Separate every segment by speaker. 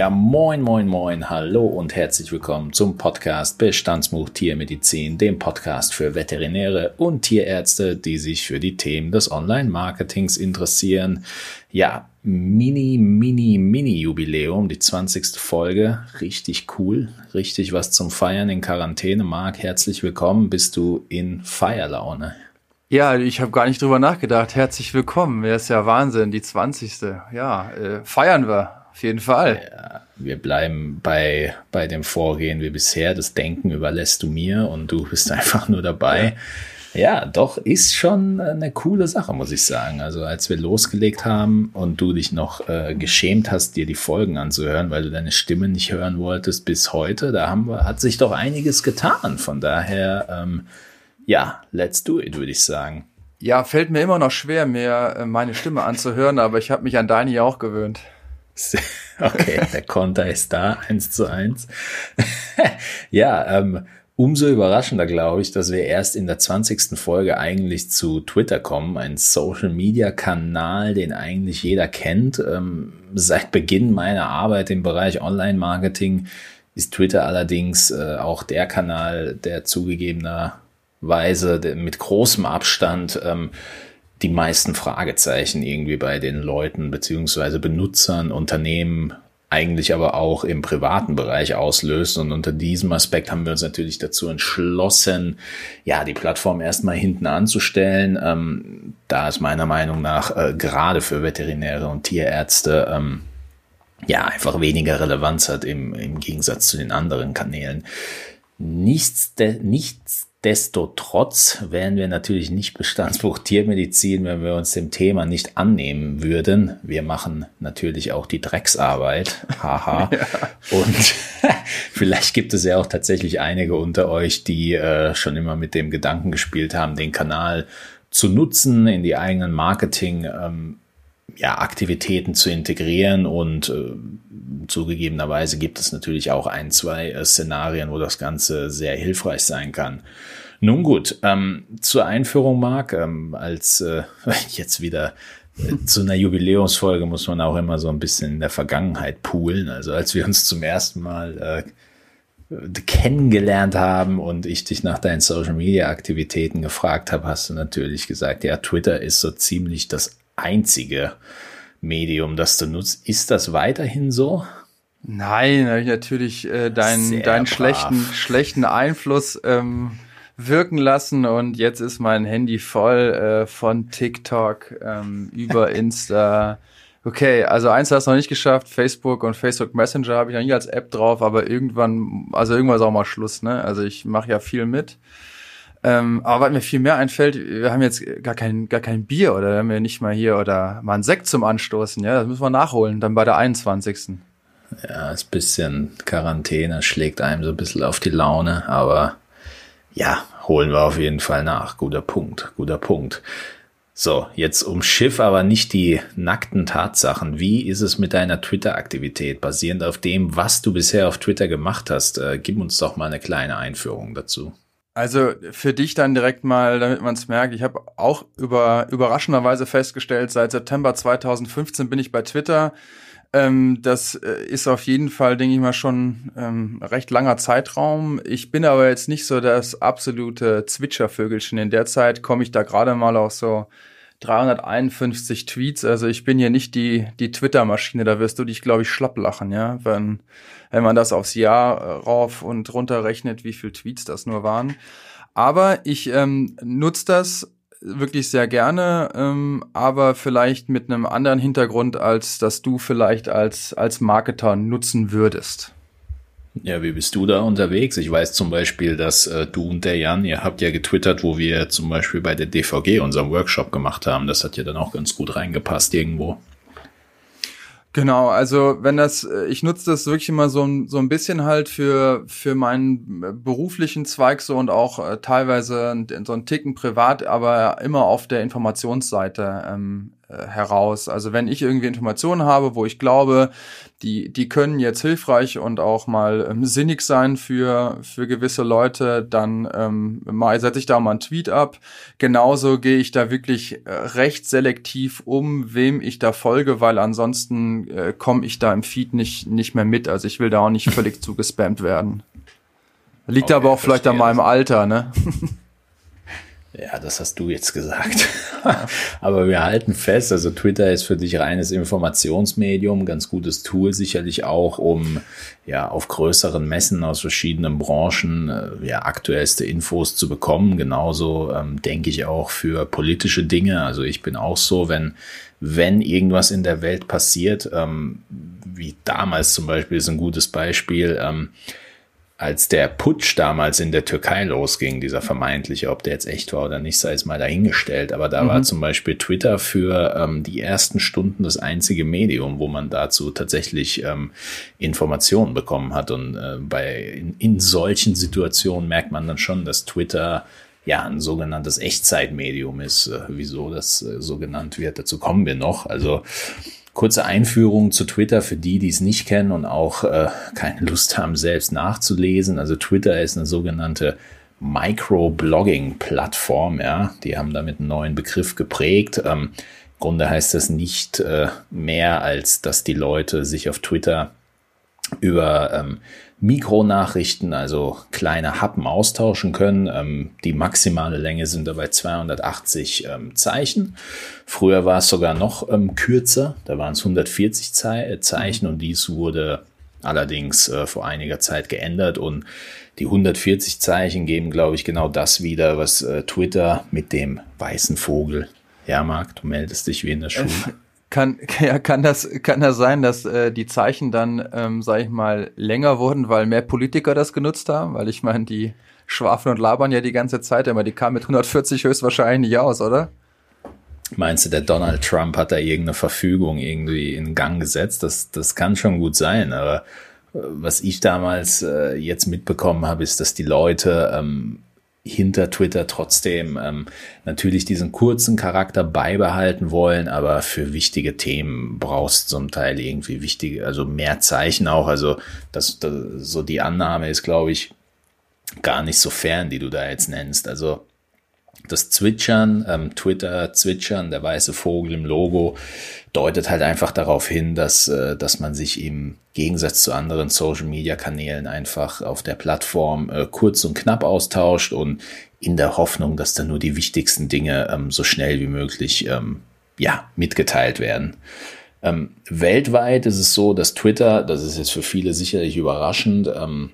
Speaker 1: Ja, moin, moin, moin, hallo und herzlich willkommen zum Podcast Bestandsbuch Tiermedizin, dem Podcast für Veterinäre und Tierärzte, die sich für die Themen des Online-Marketings interessieren. Ja, Mini, Mini, Mini-Jubiläum, die 20. Folge. Richtig cool, richtig was zum Feiern in Quarantäne. Marc, herzlich willkommen. Bist du in Feierlaune?
Speaker 2: Ja, ich habe gar nicht drüber nachgedacht. Herzlich willkommen. Ja, ist ja Wahnsinn, die 20. Ja, äh, feiern wir. Auf jeden Fall. Ja,
Speaker 1: wir bleiben bei, bei dem Vorgehen wie bisher. Das Denken überlässt du mir und du bist einfach nur dabei. Ja. ja, doch, ist schon eine coole Sache, muss ich sagen. Also als wir losgelegt haben und du dich noch äh, geschämt hast, dir die Folgen anzuhören, weil du deine Stimme nicht hören wolltest bis heute, da haben wir, hat sich doch einiges getan. Von daher, ähm, ja, let's do it, würde ich sagen.
Speaker 2: Ja, fällt mir immer noch schwer, mir äh, meine Stimme anzuhören, aber ich habe mich an deine ja auch gewöhnt.
Speaker 1: Okay, der Konter ist da, eins zu eins. ja, ähm, umso überraschender glaube ich, dass wir erst in der 20. Folge eigentlich zu Twitter kommen, ein Social-Media-Kanal, den eigentlich jeder kennt. Ähm, seit Beginn meiner Arbeit im Bereich Online-Marketing ist Twitter allerdings äh, auch der Kanal, der zugegebenerweise mit großem Abstand ähm, die meisten Fragezeichen irgendwie bei den Leuten beziehungsweise Benutzern, Unternehmen, eigentlich aber auch im privaten Bereich auslöst. Und unter diesem Aspekt haben wir uns natürlich dazu entschlossen, ja, die Plattform erstmal hinten anzustellen, ähm, da es meiner Meinung nach äh, gerade für Veterinäre und Tierärzte ähm, ja einfach weniger Relevanz hat im, im Gegensatz zu den anderen Kanälen. Nichts, nichts Nichtsdestotrotz wären wir natürlich nicht Bestandsbuch Tiermedizin, wenn wir uns dem Thema nicht annehmen würden. Wir machen natürlich auch die Drecksarbeit. Haha. ja. Und vielleicht gibt es ja auch tatsächlich einige unter euch, die äh, schon immer mit dem Gedanken gespielt haben, den Kanal zu nutzen, in die eigenen Marketing ähm, ja, Aktivitäten zu integrieren und äh, zugegebenerweise gibt es natürlich auch ein, zwei äh, Szenarien, wo das Ganze sehr hilfreich sein kann. Nun gut, ähm, zur Einführung, Marc, ähm, als äh, jetzt wieder äh, zu einer Jubiläumsfolge muss man auch immer so ein bisschen in der Vergangenheit poolen. Also als wir uns zum ersten Mal äh, kennengelernt haben und ich dich nach deinen Social Media Aktivitäten gefragt habe, hast du natürlich gesagt, ja, Twitter ist so ziemlich das einzige Medium, das du nutzt. Ist das weiterhin so?
Speaker 2: Nein, habe ich natürlich äh, deinen, deinen schlechten, schlechten Einfluss ähm, wirken lassen und jetzt ist mein Handy voll äh, von TikTok ähm, über Insta. Okay, also eins hast du noch nicht geschafft, Facebook und Facebook Messenger habe ich noch nie als App drauf, aber irgendwann, also irgendwann ist auch mal Schluss, ne? Also ich mache ja viel mit. Ähm, aber was mir viel mehr einfällt, wir haben jetzt gar kein, gar kein Bier oder haben wir nicht mal hier oder mal ein Sekt zum Anstoßen, ja, das müssen wir nachholen, dann bei der 21.
Speaker 1: Ja, das bisschen Quarantäne schlägt einem so ein bisschen auf die Laune, aber ja, holen wir auf jeden Fall nach. Guter Punkt, guter Punkt. So, jetzt um Schiff, aber nicht die nackten Tatsachen. Wie ist es mit deiner Twitter-Aktivität? Basierend auf dem, was du bisher auf Twitter gemacht hast, äh, gib uns doch mal eine kleine Einführung dazu.
Speaker 2: Also für dich dann direkt mal, damit man es merkt, ich habe auch über, überraschenderweise festgestellt, seit September 2015 bin ich bei Twitter. Ähm, das äh, ist auf jeden Fall, denke ich mal, schon ähm, recht langer Zeitraum. Ich bin aber jetzt nicht so das absolute Zwitschervögelchen. In der Zeit komme ich da gerade mal auf so 351 Tweets. Also ich bin hier nicht die, die Twitter-Maschine. Da wirst du dich, glaube ich, schlapp lachen, ja, wenn wenn man das aufs Jahr äh, rauf und runter rechnet, wie viel Tweets das nur waren. Aber ich ähm, nutze das wirklich sehr gerne, ähm, aber vielleicht mit einem anderen Hintergrund, als dass du vielleicht als, als Marketer nutzen würdest.
Speaker 1: Ja, wie bist du da unterwegs? Ich weiß zum Beispiel, dass äh, du und der Jan, ihr habt ja getwittert, wo wir zum Beispiel bei der DVG unseren Workshop gemacht haben. Das hat ja dann auch ganz gut reingepasst irgendwo.
Speaker 2: Genau, also wenn das, äh, ich nutze das wirklich immer so, so ein bisschen halt für, für meinen äh, beruflichen Zweig so und auch äh, teilweise so ein Ticken privat, aber immer auf der Informationsseite ähm, äh, heraus. Also wenn ich irgendwie Informationen habe, wo ich glaube, die, die können jetzt hilfreich und auch mal ähm, sinnig sein für, für gewisse Leute, dann ähm, mal setze ich da mal einen Tweet ab. Genauso gehe ich da wirklich äh, recht selektiv um, wem ich da folge, weil ansonsten äh, komme ich da im Feed nicht, nicht mehr mit. Also ich will da auch nicht völlig zugespammt werden. Liegt okay, aber auch vielleicht an meinem Alter, ne?
Speaker 1: Ja, das hast du jetzt gesagt. Aber wir halten fest, also Twitter ist für dich reines Informationsmedium, ganz gutes Tool sicherlich auch, um ja auf größeren Messen aus verschiedenen Branchen äh, ja aktuellste Infos zu bekommen. Genauso ähm, denke ich auch für politische Dinge. Also ich bin auch so, wenn wenn irgendwas in der Welt passiert, ähm, wie damals zum Beispiel ist ein gutes Beispiel. Ähm, als der Putsch damals in der Türkei losging, dieser vermeintliche, ob der jetzt echt war oder nicht, sei es mal dahingestellt. Aber da mhm. war zum Beispiel Twitter für ähm, die ersten Stunden das einzige Medium, wo man dazu tatsächlich ähm, Informationen bekommen hat. Und äh, bei in, in solchen Situationen merkt man dann schon, dass Twitter ja ein sogenanntes Echtzeitmedium ist. Äh, wieso das äh, so genannt wird, dazu kommen wir noch. Also Kurze Einführung zu Twitter für die, die es nicht kennen und auch äh, keine Lust haben, selbst nachzulesen. Also Twitter ist eine sogenannte Microblogging-Plattform. Ja, die haben damit einen neuen Begriff geprägt. Ähm, Im Grunde heißt das nicht äh, mehr, als dass die Leute sich auf Twitter über ähm, Mikronachrichten, also kleine Happen austauschen können. Ähm, die maximale Länge sind dabei 280 ähm, Zeichen. Früher war es sogar noch ähm, kürzer, da waren es 140 Ze äh, Zeichen und dies wurde allerdings äh, vor einiger Zeit geändert und die 140 Zeichen geben, glaube ich, genau das wieder, was äh, Twitter mit dem weißen Vogel ja, Marc, du meldest dich wie in der Schule.
Speaker 2: Kann, ja, kann das, kann das sein, dass äh, die Zeichen dann, ähm, sag ich mal, länger wurden, weil mehr Politiker das genutzt haben? Weil ich meine, die schwafeln und labern ja die ganze Zeit immer, die kamen mit 140 höchstwahrscheinlich nicht aus, oder?
Speaker 1: Meinst du, der Donald Trump hat da irgendeine Verfügung irgendwie in Gang gesetzt? Das, das kann schon gut sein, aber äh, was ich damals äh, jetzt mitbekommen habe, ist, dass die Leute ähm, hinter Twitter trotzdem ähm, natürlich diesen kurzen Charakter beibehalten wollen, aber für wichtige Themen brauchst zum Teil irgendwie wichtige, also mehr Zeichen auch. Also das, das so die Annahme ist, glaube ich, gar nicht so fern, die du da jetzt nennst. Also das Zwitschern, ähm, Twitter Zwitschern, der weiße Vogel im Logo, deutet halt einfach darauf hin, dass, äh, dass man sich im Gegensatz zu anderen Social-Media-Kanälen einfach auf der Plattform äh, kurz und knapp austauscht und in der Hoffnung, dass dann nur die wichtigsten Dinge ähm, so schnell wie möglich ähm, ja, mitgeteilt werden. Ähm, weltweit ist es so, dass Twitter, das ist jetzt für viele sicherlich überraschend, ähm,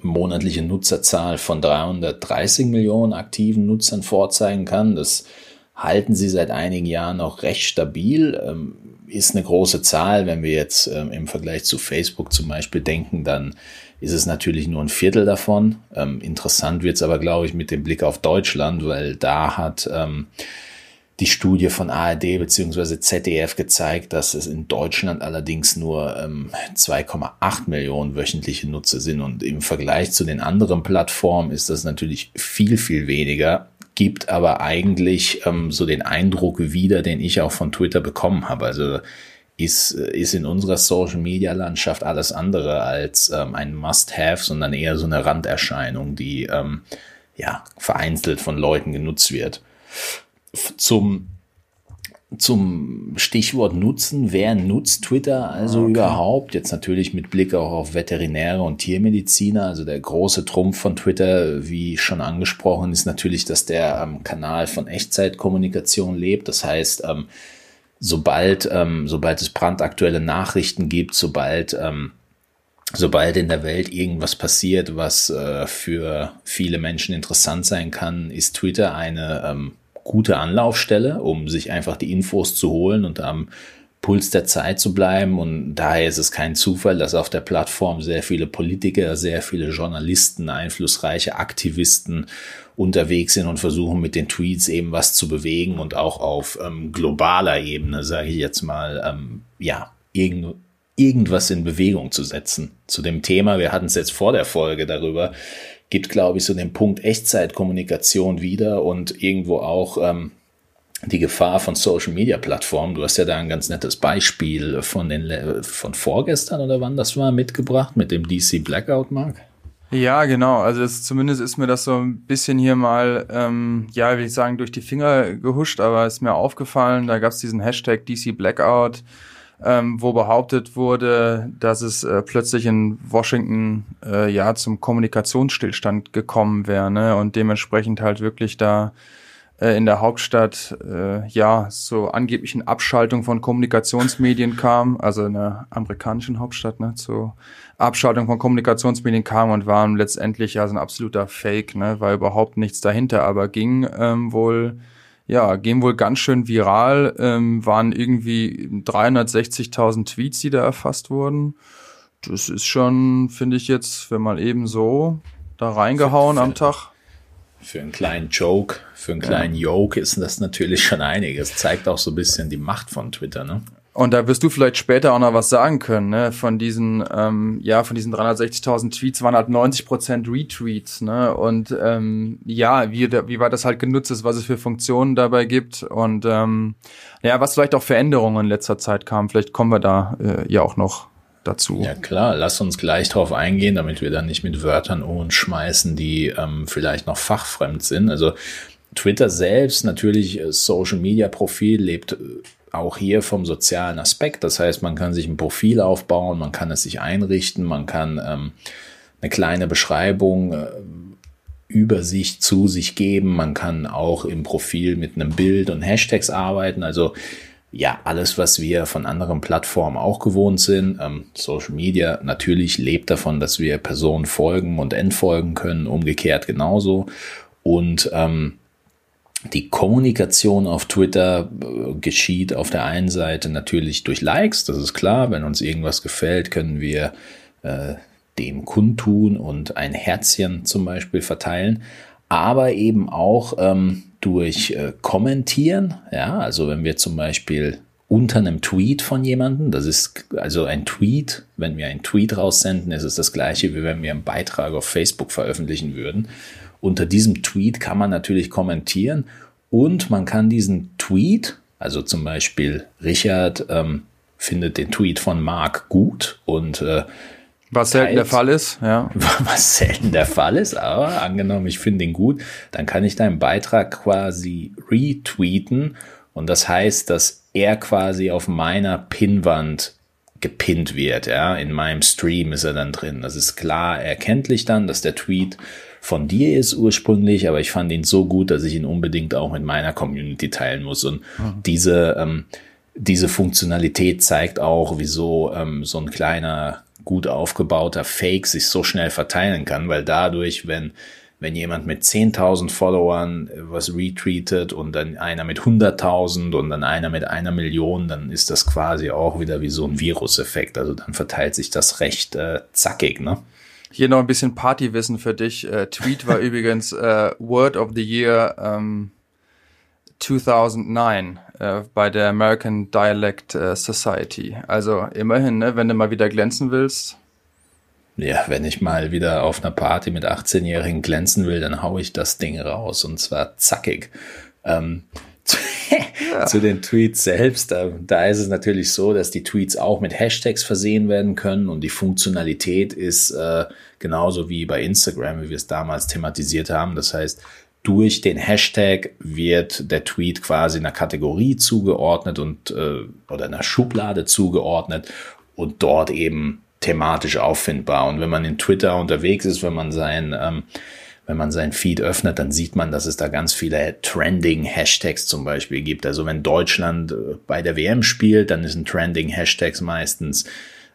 Speaker 1: monatliche Nutzerzahl von 330 Millionen aktiven Nutzern vorzeigen kann. Das halten sie seit einigen Jahren auch recht stabil. Ähm, ist eine große Zahl. Wenn wir jetzt ähm, im Vergleich zu Facebook zum Beispiel denken, dann ist es natürlich nur ein Viertel davon. Ähm, interessant wird es aber, glaube ich, mit dem Blick auf Deutschland, weil da hat die Studie von ARD bzw. ZDF gezeigt, dass es in Deutschland allerdings nur ähm, 2,8 Millionen wöchentliche Nutzer sind und im Vergleich zu den anderen Plattformen ist das natürlich viel, viel weniger, gibt aber eigentlich ähm, so den Eindruck wieder, den ich auch von Twitter bekommen habe. Also ist, ist in unserer Social-Media-Landschaft alles andere als ähm, ein Must-Have, sondern eher so eine Randerscheinung, die ähm, ja vereinzelt von Leuten genutzt wird zum zum Stichwort Nutzen. Wer nutzt Twitter also okay. überhaupt? Jetzt natürlich mit Blick auch auf Veterinäre und Tiermediziner. Also der große Trumpf von Twitter, wie schon angesprochen, ist natürlich, dass der ähm, Kanal von Echtzeitkommunikation lebt. Das heißt, ähm, sobald, ähm, sobald es brandaktuelle Nachrichten gibt, sobald, ähm, sobald in der Welt irgendwas passiert, was äh, für viele Menschen interessant sein kann, ist Twitter eine ähm, gute Anlaufstelle, um sich einfach die Infos zu holen und am Puls der Zeit zu bleiben. Und daher ist es kein Zufall, dass auf der Plattform sehr viele Politiker, sehr viele Journalisten, einflussreiche Aktivisten unterwegs sind und versuchen mit den Tweets eben was zu bewegen und auch auf ähm, globaler Ebene, sage ich jetzt mal, ähm, ja, irgend, irgendwas in Bewegung zu setzen. Zu dem Thema, wir hatten es jetzt vor der Folge darüber, gibt, glaube ich, so den Punkt Echtzeitkommunikation wieder und irgendwo auch ähm, die Gefahr von Social Media Plattformen. Du hast ja da ein ganz nettes Beispiel von den von vorgestern oder wann das war mitgebracht mit dem DC Blackout, Mark.
Speaker 2: Ja, genau. Also das, zumindest ist mir das so ein bisschen hier mal, ähm, ja, will ich sagen, durch die Finger gehuscht, aber ist mir aufgefallen. Da gab es diesen Hashtag DC Blackout, ähm, wo behauptet wurde, dass es äh, plötzlich in Washington äh, ja zum Kommunikationsstillstand gekommen wäre, ne? Und dementsprechend halt wirklich da äh, in der Hauptstadt äh, ja so angeblichen Abschaltung von Kommunikationsmedien kam, also in der amerikanischen Hauptstadt, ne, zur Abschaltung von Kommunikationsmedien kam und waren letztendlich ja so ein absoluter Fake, ne, weil überhaupt nichts dahinter, aber ging ähm, wohl ja, gehen wohl ganz schön viral, ähm, waren irgendwie 360.000 Tweets, die da erfasst wurden. Das ist schon, finde ich jetzt, wenn man eben so da reingehauen am Tag
Speaker 1: für einen kleinen Joke, für einen kleinen ja. Joke ist das natürlich schon einiges. Zeigt auch so ein bisschen die Macht von Twitter, ne?
Speaker 2: Und da wirst du vielleicht später auch noch was sagen können, ne? Von diesen, ähm, ja, von diesen 360.000 Tweets waren halt 90% Retweets, ne? Und ähm, ja, wie, wie weit das halt genutzt ist, was es für Funktionen dabei gibt und ähm, ja, was vielleicht auch Veränderungen in letzter Zeit kamen. Vielleicht kommen wir da äh, ja auch noch dazu.
Speaker 1: Ja klar, lass uns gleich drauf eingehen, damit wir dann nicht mit Wörtern um uns schmeißen, die ähm, vielleicht noch fachfremd sind. Also Twitter selbst, natürlich äh, Social Media Profil lebt äh, auch hier vom sozialen Aspekt. Das heißt, man kann sich ein Profil aufbauen, man kann es sich einrichten, man kann ähm, eine kleine Beschreibung äh, über sich zu sich geben, man kann auch im Profil mit einem Bild und Hashtags arbeiten. Also ja, alles, was wir von anderen Plattformen auch gewohnt sind. Ähm, Social Media natürlich lebt davon, dass wir Personen folgen und entfolgen können, umgekehrt genauso. Und ähm, die Kommunikation auf Twitter äh, geschieht auf der einen Seite natürlich durch Likes, das ist klar. Wenn uns irgendwas gefällt, können wir äh, dem kundtun und ein Herzchen zum Beispiel verteilen. Aber eben auch ähm, durch äh, Kommentieren. Ja, also wenn wir zum Beispiel unter einem Tweet von jemandem, das ist also ein Tweet, wenn wir einen Tweet raussenden, ist es das gleiche, wie wenn wir einen Beitrag auf Facebook veröffentlichen würden. Unter diesem Tweet kann man natürlich kommentieren und man kann diesen Tweet, also zum Beispiel Richard ähm, findet den Tweet von Mark gut und äh,
Speaker 2: was selten der Fall ist, ja.
Speaker 1: Was selten der Fall ist, aber angenommen, ich finde ihn gut, dann kann ich deinen Beitrag quasi retweeten und das heißt, dass er quasi auf meiner Pinnwand gepinnt wird, ja. In meinem Stream ist er dann drin. Das ist klar erkenntlich dann, dass der Tweet von dir ist ursprünglich, aber ich fand ihn so gut, dass ich ihn unbedingt auch mit meiner Community teilen muss und mhm. diese, ähm, diese Funktionalität zeigt auch, wieso ähm, so ein kleiner gut aufgebauter Fake sich so schnell verteilen kann, weil dadurch, wenn wenn jemand mit 10.000 Followern was retweetet und dann einer mit 100.000 und dann einer mit einer Million, dann ist das quasi auch wieder wie so ein Viruseffekt. Also dann verteilt sich das recht äh, zackig, ne?
Speaker 2: Hier noch ein bisschen Partywissen für dich. Äh, Tweet war übrigens äh, Word of the Year ähm, 2009 äh, bei der American Dialect äh, Society. Also immerhin, ne, wenn du mal wieder glänzen willst.
Speaker 1: Ja, wenn ich mal wieder auf einer Party mit 18-Jährigen glänzen will, dann hau ich das Ding raus und zwar zackig. Ähm, zu den Tweets selbst, da, da ist es natürlich so, dass die Tweets auch mit Hashtags versehen werden können und die Funktionalität ist äh, genauso wie bei Instagram, wie wir es damals thematisiert haben. Das heißt, durch den Hashtag wird der Tweet quasi einer Kategorie zugeordnet und äh, oder einer Schublade zugeordnet und dort eben thematisch auffindbar. Und wenn man in Twitter unterwegs ist, wenn man sein ähm, wenn man sein Feed öffnet, dann sieht man, dass es da ganz viele trending Hashtags zum Beispiel gibt. Also wenn Deutschland äh, bei der WM spielt, dann ist ein trending Hashtags meistens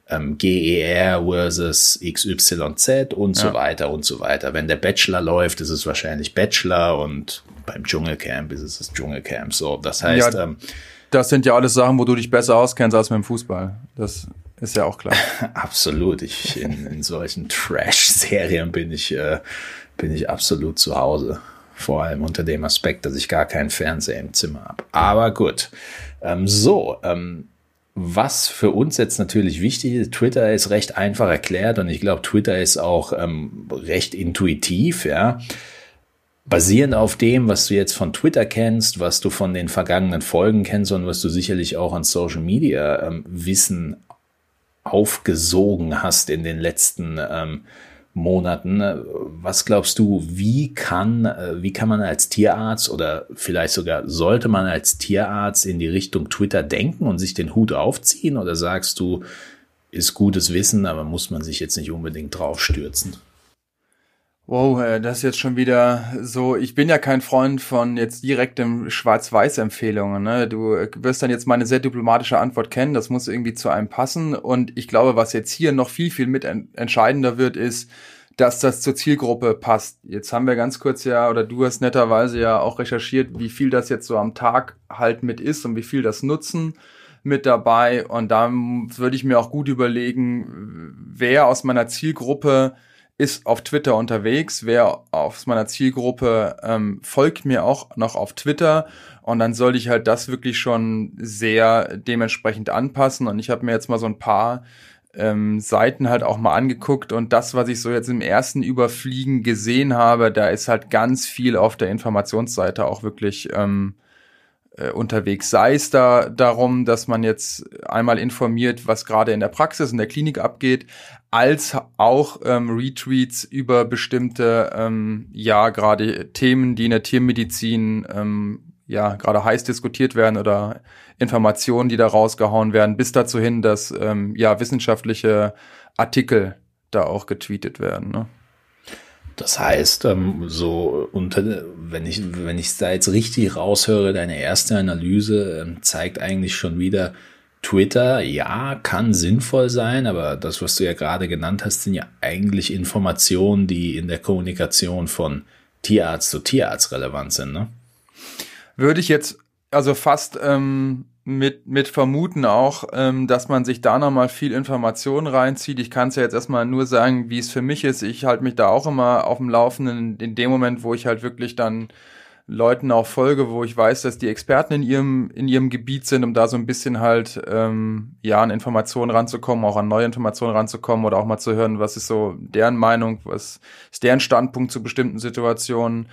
Speaker 1: ähm, GER versus XYZ und ja. so weiter und so weiter. Wenn der Bachelor läuft, ist es wahrscheinlich Bachelor und beim Dschungelcamp ist es das Dschungelcamp. So, das heißt, ja, ähm,
Speaker 2: das sind ja alles Sachen, wo du dich besser auskennst als mit dem Fußball. Das ist ja auch klar.
Speaker 1: absolut. Ich in, in solchen Trash-Serien bin ich äh, bin ich absolut zu Hause. Vor allem unter dem Aspekt, dass ich gar keinen Fernseher im Zimmer habe. Aber gut. Ähm, so, ähm, was für uns jetzt natürlich wichtig ist, Twitter ist recht einfach erklärt und ich glaube, Twitter ist auch ähm, recht intuitiv, ja. basierend auf dem, was du jetzt von Twitter kennst, was du von den vergangenen Folgen kennst und was du sicherlich auch an Social Media ähm, Wissen aufgesogen hast in den letzten ähm, Monaten. Was glaubst du, wie kann, äh, wie kann man als Tierarzt oder vielleicht sogar sollte man als Tierarzt in die Richtung Twitter denken und sich den Hut aufziehen? Oder sagst du, ist gutes Wissen, aber muss man sich jetzt nicht unbedingt drauf stürzen?
Speaker 2: Wow, äh, das ist jetzt schon wieder so. Ich bin ja kein Freund von jetzt direktem Schwarz-Weiß-Empfehlungen. Ne? Du äh, wirst dann jetzt meine sehr diplomatische Antwort kennen. Das muss irgendwie zu einem passen. Und ich glaube, was jetzt hier noch viel, viel mit entscheidender wird, ist, dass das zur Zielgruppe passt. Jetzt haben wir ganz kurz ja, oder du hast netterweise ja auch recherchiert, wie viel das jetzt so am Tag halt mit ist und wie viel das nutzen mit dabei. Und da würde ich mir auch gut überlegen, wer aus meiner Zielgruppe ist auf Twitter unterwegs. Wer aus meiner Zielgruppe ähm, folgt mir auch noch auf Twitter. Und dann sollte ich halt das wirklich schon sehr dementsprechend anpassen. Und ich habe mir jetzt mal so ein paar ähm, Seiten halt auch mal angeguckt. Und das, was ich so jetzt im ersten Überfliegen gesehen habe, da ist halt ganz viel auf der Informationsseite auch wirklich ähm, äh, unterwegs. Sei es da darum, dass man jetzt einmal informiert, was gerade in der Praxis, in der Klinik abgeht, als auch ähm, Retweets über bestimmte, ähm, ja, gerade Themen, die in der Tiermedizin ähm, ja gerade heiß diskutiert werden oder Informationen, die da rausgehauen werden, bis dazu hin, dass ähm, ja wissenschaftliche Artikel da auch getweetet werden. Ne?
Speaker 1: Das heißt, ähm, so unter, wenn ich wenn ich da jetzt richtig raushöre, deine erste Analyse ähm, zeigt eigentlich schon wieder, Twitter, ja, kann sinnvoll sein, aber das, was du ja gerade genannt hast, sind ja eigentlich Informationen, die in der Kommunikation von Tierarzt zu Tierarzt relevant sind, ne?
Speaker 2: Würde ich jetzt also fast ähm, mit, mit vermuten auch, ähm, dass man sich da nochmal viel Informationen reinzieht. Ich kann es ja jetzt erstmal nur sagen, wie es für mich ist. Ich halte mich da auch immer auf dem Laufenden in dem Moment, wo ich halt wirklich dann Leuten auch folge, wo ich weiß, dass die Experten in ihrem, in ihrem Gebiet sind, um da so ein bisschen halt, ähm, ja, an Informationen ranzukommen, auch an neue Informationen ranzukommen oder auch mal zu hören, was ist so deren Meinung, was ist deren Standpunkt zu bestimmten Situationen.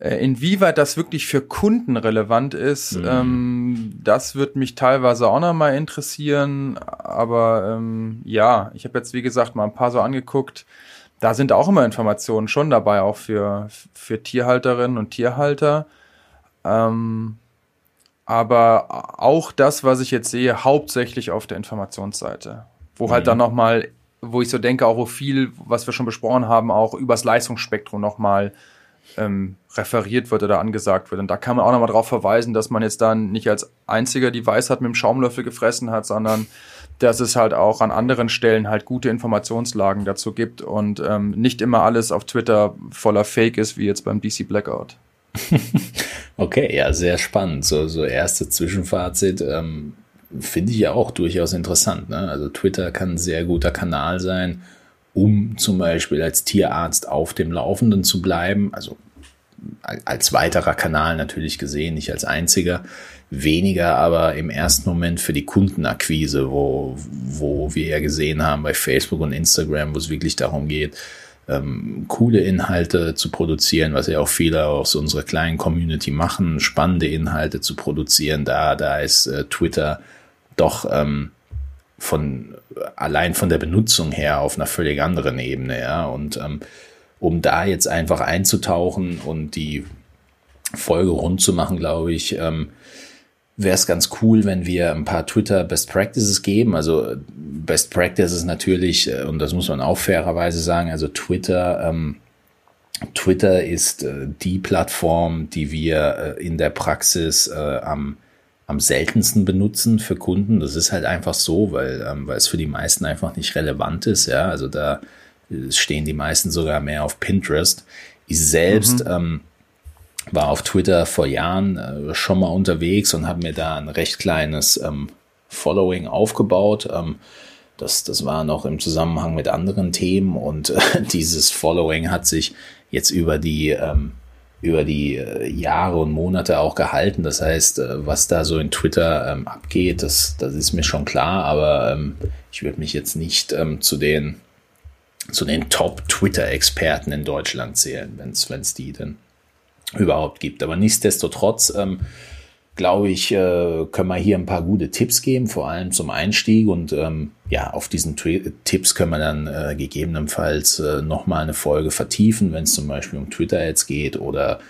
Speaker 2: Äh, inwieweit das wirklich für Kunden relevant ist, mhm. ähm, das wird mich teilweise auch noch mal interessieren. Aber ähm, ja, ich habe jetzt, wie gesagt, mal ein paar so angeguckt da sind auch immer Informationen schon dabei, auch für, für Tierhalterinnen und Tierhalter. Ähm, aber auch das, was ich jetzt sehe, hauptsächlich auf der Informationsseite. Wo halt mhm. halt dann nochmal, wo ich so denke, auch wo viel, was wir schon besprochen haben, auch übers Leistungsspektrum nochmal ähm, referiert wird oder angesagt wird. Und da kann man auch nochmal darauf verweisen, dass man jetzt dann nicht als einziger die Weisheit mit dem Schaumlöffel gefressen hat, sondern dass es halt auch an anderen Stellen halt gute Informationslagen dazu gibt und ähm, nicht immer alles auf Twitter voller Fake ist, wie jetzt beim DC Blackout.
Speaker 1: okay, ja, sehr spannend. So, so erste Zwischenfazit ähm, finde ich ja auch durchaus interessant. Ne? Also Twitter kann ein sehr guter Kanal sein, um zum Beispiel als Tierarzt auf dem Laufenden zu bleiben. Also als weiterer Kanal natürlich gesehen, nicht als einziger weniger aber im ersten Moment für die Kundenakquise, wo, wo wir ja gesehen haben bei Facebook und Instagram, wo es wirklich darum geht, ähm, coole Inhalte zu produzieren, was ja auch viele aus unserer kleinen Community machen, spannende Inhalte zu produzieren. Da, da ist äh, Twitter doch ähm, von allein von der Benutzung her auf einer völlig anderen Ebene, ja. Und ähm, um da jetzt einfach einzutauchen und die Folge rund zu machen, glaube ich, ähm, wäre es ganz cool, wenn wir ein paar Twitter Best Practices geben. Also Best Practices natürlich, äh, und das muss man auch fairerweise sagen, also Twitter, ähm, Twitter ist äh, die Plattform, die wir äh, in der Praxis äh, am, am seltensten benutzen für Kunden. Das ist halt einfach so, weil, ähm, weil es für die meisten einfach nicht relevant ist. Ja, also da äh, stehen die meisten sogar mehr auf Pinterest. Ich selbst mhm. ähm, war auf Twitter vor Jahren äh, schon mal unterwegs und habe mir da ein recht kleines ähm, Following aufgebaut. Ähm, das, das war noch im Zusammenhang mit anderen Themen und äh, dieses Following hat sich jetzt über die, ähm, über die äh, Jahre und Monate auch gehalten. Das heißt, äh, was da so in Twitter ähm, abgeht, das, das ist mir schon klar, aber ähm, ich würde mich jetzt nicht ähm, zu den zu den Top-Twitter-Experten in Deutschland zählen, wenn es die denn überhaupt gibt. Aber nichtsdestotrotz, ähm, glaube ich, äh, können wir hier ein paar gute Tipps geben, vor allem zum Einstieg. Und ähm, ja, auf diesen Tri Tipps können wir dann äh, gegebenenfalls äh, nochmal eine Folge vertiefen, wenn es zum Beispiel um Twitter-Ads geht oder,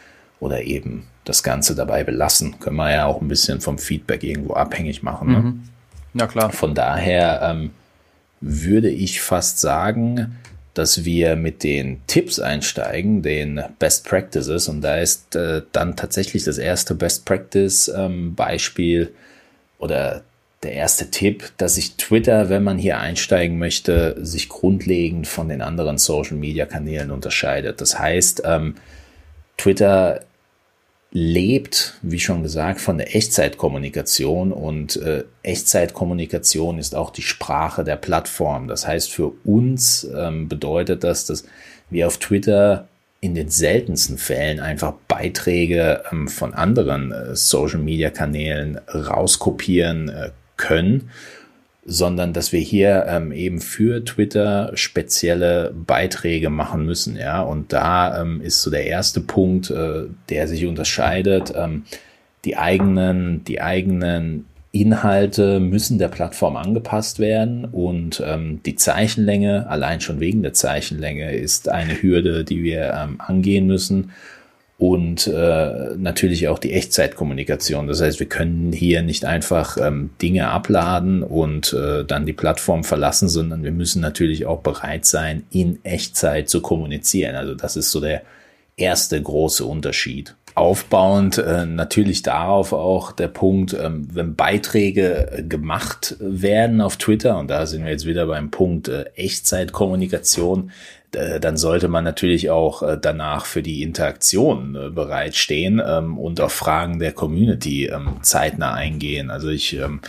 Speaker 1: oder eben das Ganze dabei belassen. Können wir ja auch ein bisschen vom Feedback irgendwo abhängig machen. Ne? Mhm.
Speaker 2: Ja, klar.
Speaker 1: Von daher ähm, würde ich fast sagen, dass wir mit den Tipps einsteigen, den Best Practices. Und da ist äh, dann tatsächlich das erste Best Practice ähm, oder der erste Tipp, dass sich Twitter, wenn man hier einsteigen möchte, sich grundlegend von den anderen Social Media Kanälen unterscheidet. Das heißt, ähm, Twitter lebt, wie schon gesagt, von der Echtzeitkommunikation und äh, Echtzeitkommunikation ist auch die Sprache der Plattform. Das heißt, für uns ähm, bedeutet das, dass wir auf Twitter in den seltensten Fällen einfach Beiträge ähm, von anderen äh, Social-Media-Kanälen rauskopieren äh, können sondern dass wir hier ähm, eben für Twitter spezielle Beiträge machen müssen, ja. Und da ähm, ist so der erste Punkt, äh, der sich unterscheidet. Ähm, die eigenen, die eigenen Inhalte müssen der Plattform angepasst werden und ähm, die Zeichenlänge, allein schon wegen der Zeichenlänge, ist eine Hürde, die wir ähm, angehen müssen und äh, natürlich auch die Echtzeitkommunikation. Das heißt, wir können hier nicht einfach ähm, Dinge abladen und äh, dann die Plattform verlassen, sondern wir müssen natürlich auch bereit sein, in Echtzeit zu kommunizieren. Also das ist so der erste große Unterschied. Aufbauend äh, natürlich darauf auch der Punkt, ähm, wenn Beiträge äh, gemacht werden auf Twitter, und da sind wir jetzt wieder beim Punkt äh, Echtzeitkommunikation, dann sollte man natürlich auch äh, danach für die Interaktion äh, bereitstehen ähm, und auf Fragen der Community ähm, zeitnah eingehen. Also ich ähm,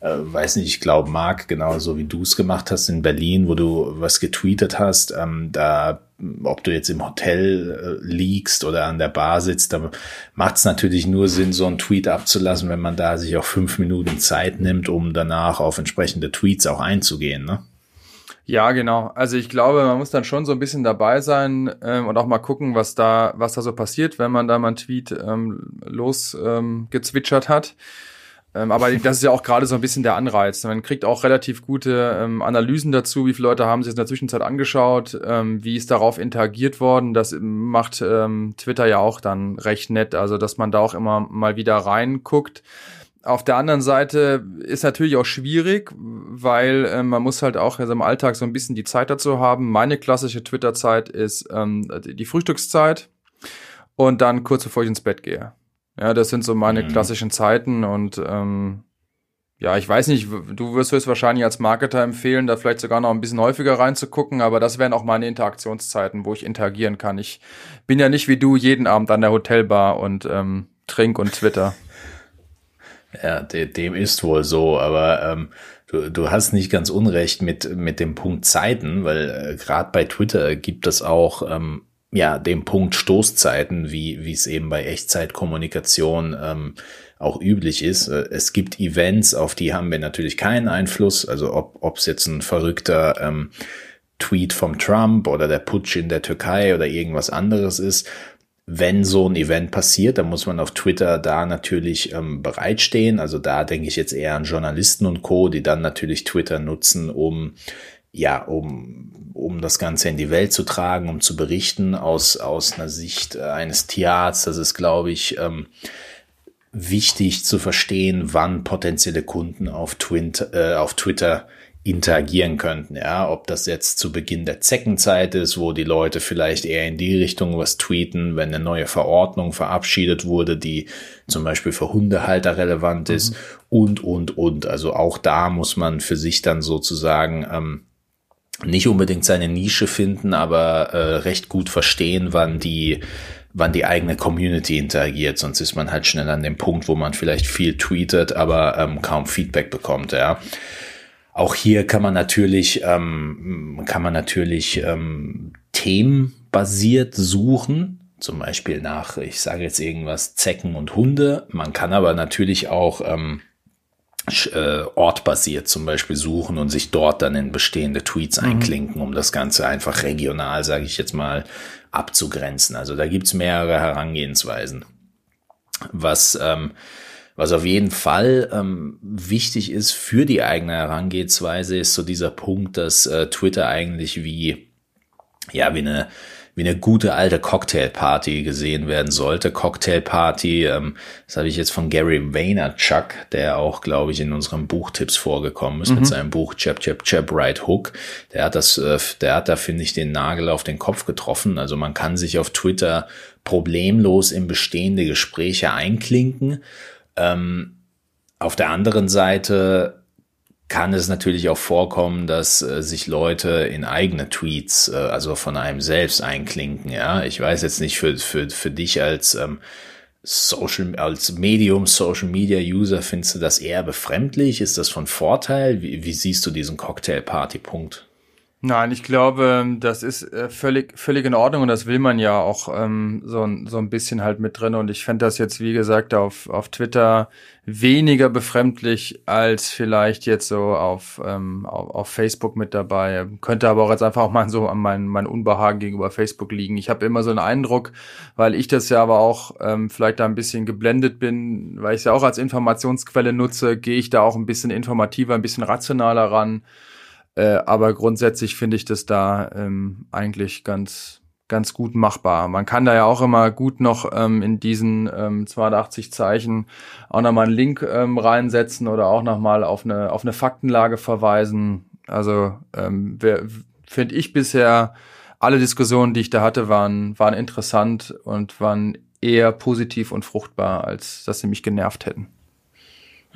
Speaker 1: weiß nicht, ich glaube, Marc, genauso wie du es gemacht hast in Berlin, wo du was getweetet hast, da, ob du jetzt im Hotel liegst oder an der Bar sitzt, da macht es natürlich nur Sinn, so einen Tweet abzulassen, wenn man da sich auch fünf Minuten Zeit nimmt, um danach auf entsprechende Tweets auch einzugehen. Ne?
Speaker 2: Ja, genau. Also ich glaube, man muss dann schon so ein bisschen dabei sein ähm, und auch mal gucken, was da, was da so passiert, wenn man da mal einen Tweet ähm, losgezwitschert ähm, hat. Ähm, aber das ist ja auch gerade so ein bisschen der Anreiz. Man kriegt auch relativ gute ähm, Analysen dazu, wie viele Leute haben sich in der Zwischenzeit angeschaut, ähm, wie ist darauf interagiert worden. Das macht ähm, Twitter ja auch dann recht nett, also dass man da auch immer mal wieder reinguckt. Auf der anderen Seite ist natürlich auch schwierig, weil äh, man muss halt auch also im Alltag so ein bisschen die Zeit dazu haben. Meine klassische Twitter-Zeit ist ähm, die Frühstückszeit und dann kurz bevor ich ins Bett gehe. Ja, das sind so meine mhm. klassischen Zeiten und ähm, ja, ich weiß nicht, du wirst es wahrscheinlich als Marketer empfehlen, da vielleicht sogar noch ein bisschen häufiger reinzugucken, aber das wären auch meine Interaktionszeiten, wo ich interagieren kann. Ich bin ja nicht wie du jeden Abend an der Hotelbar und ähm, trink und twitter.
Speaker 1: Ja, de, dem ist wohl so, aber ähm, du, du hast nicht ganz unrecht mit, mit dem Punkt Zeiten, weil äh, gerade bei Twitter gibt es auch ähm, ja den Punkt Stoßzeiten, wie wie es eben bei Echtzeitkommunikation ähm, auch üblich ist. Äh, es gibt Events, auf die haben wir natürlich keinen Einfluss, also ob es jetzt ein verrückter ähm, Tweet vom Trump oder der Putsch in der Türkei oder irgendwas anderes ist, wenn so ein Event passiert, dann muss man auf Twitter da natürlich ähm, bereitstehen. Also da denke ich jetzt eher an Journalisten und Co., die dann natürlich Twitter nutzen, um ja, um, um das Ganze in die Welt zu tragen, um zu berichten aus, aus einer Sicht äh, eines Theaters. Das ist, glaube ich, ähm, wichtig zu verstehen, wann potenzielle Kunden auf, Twint, äh, auf Twitter interagieren könnten. Ja, ob das jetzt zu Beginn der Zeckenzeit ist, wo die Leute vielleicht eher in die Richtung was tweeten, wenn eine neue Verordnung verabschiedet wurde, die zum Beispiel für Hundehalter relevant ist mhm. und, und, und. Also auch da muss man für sich dann sozusagen ähm, nicht unbedingt seine Nische finden, aber äh, recht gut verstehen, wann die wann die eigene Community interagiert, sonst ist man halt schnell an dem Punkt, wo man vielleicht viel tweetet, aber ähm, kaum Feedback bekommt, ja. Auch hier kann man natürlich, ähm, kann man natürlich ähm, themenbasiert suchen, zum Beispiel nach, ich sage jetzt irgendwas, Zecken und Hunde. Man kann aber natürlich auch ähm, äh, ortbasiert zum Beispiel suchen und sich dort dann in bestehende Tweets mhm. einklinken, um das Ganze einfach regional, sage ich jetzt mal, abzugrenzen. Also da gibt's mehrere Herangehensweisen. Was, ähm, was auf jeden Fall ähm, wichtig ist für die eigene Herangehensweise, ist so dieser Punkt, dass äh, Twitter eigentlich wie, ja, wie eine wie eine gute alte Cocktailparty gesehen werden sollte. Cocktailparty, ähm, das habe ich jetzt von Gary Vaynerchuk, der auch, glaube ich, in unserem Buchtipps vorgekommen ist mhm. mit seinem Buch Chap Chap Chap Right Hook. Der hat das, äh, der hat da finde ich den Nagel auf den Kopf getroffen. Also man kann sich auf Twitter problemlos in bestehende Gespräche einklinken. Ähm, auf der anderen Seite kann es natürlich auch vorkommen, dass äh, sich Leute in eigene Tweets, äh, also von einem selbst einklinken. Ja, ich weiß jetzt nicht für für für dich als ähm, Social als Medium Social Media User findest du das eher befremdlich? Ist das von Vorteil? Wie, wie siehst du diesen Cocktail Party Punkt?
Speaker 2: Nein, ich glaube, das ist äh, völlig, völlig in Ordnung und das will man ja auch ähm, so, so ein bisschen halt mit drin. Und ich fände das jetzt, wie gesagt, auf, auf Twitter weniger befremdlich als vielleicht jetzt so auf, ähm, auf, auf Facebook mit dabei. Könnte aber auch jetzt einfach auch mal so an mein, mein Unbehagen gegenüber Facebook liegen. Ich habe immer so einen Eindruck, weil ich das ja aber auch ähm, vielleicht da ein bisschen geblendet bin, weil ich es ja auch als Informationsquelle nutze, gehe ich da auch ein bisschen informativer, ein bisschen rationaler ran äh, aber grundsätzlich finde ich das da ähm, eigentlich ganz, ganz gut machbar. Man kann da ja auch immer gut noch ähm, in diesen ähm, 280 Zeichen auch nochmal einen Link ähm, reinsetzen oder auch nochmal auf eine, auf eine Faktenlage verweisen. Also ähm, finde ich bisher, alle Diskussionen, die ich da hatte, waren, waren interessant und waren eher positiv und fruchtbar, als dass sie mich genervt hätten.